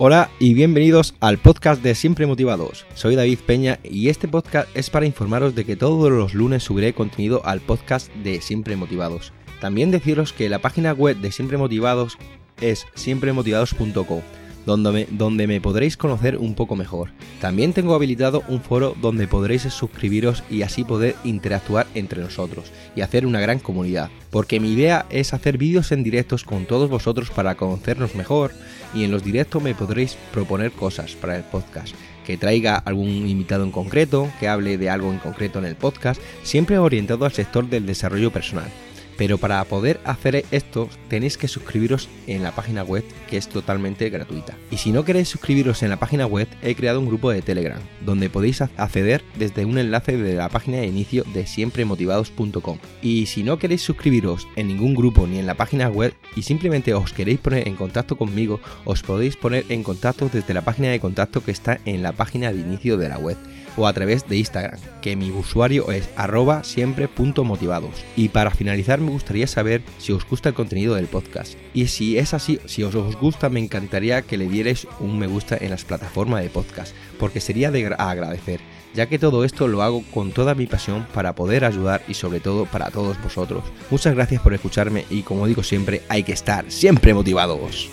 Hola y bienvenidos al podcast de Siempre Motivados. Soy David Peña y este podcast es para informaros de que todos los lunes subiré contenido al podcast de Siempre Motivados. También deciros que la página web de Siempre Motivados es siempremotivados.com donde me, donde me podréis conocer un poco mejor. También tengo habilitado un foro donde podréis suscribiros y así poder interactuar entre nosotros y hacer una gran comunidad. Porque mi idea es hacer vídeos en directos con todos vosotros para conocernos mejor y en los directos me podréis proponer cosas para el podcast que traiga algún invitado en concreto, que hable de algo en concreto en el podcast, siempre orientado al sector del desarrollo personal. Pero para poder hacer esto tenéis que suscribiros en la página web que es totalmente gratuita. Y si no queréis suscribiros en la página web, he creado un grupo de Telegram donde podéis acceder desde un enlace de la página de inicio de siempremotivados.com. Y si no queréis suscribiros en ningún grupo ni en la página web y simplemente os queréis poner en contacto conmigo, os podéis poner en contacto desde la página de contacto que está en la página de inicio de la web o a través de Instagram, que mi usuario es arroba siempre.motivados. Y para finalizar me gustaría saber si os gusta el contenido del podcast. Y si es así, si os, gusta, me encantaría que le dierais un me gusta en las plataformas de podcast, porque sería de agradecer ya que todo esto lo hago con toda mi pasión para poder ayudar y sobre todo para todos vosotros. Muchas gracias por escucharme y como digo siempre, hay que estar siempre motivados.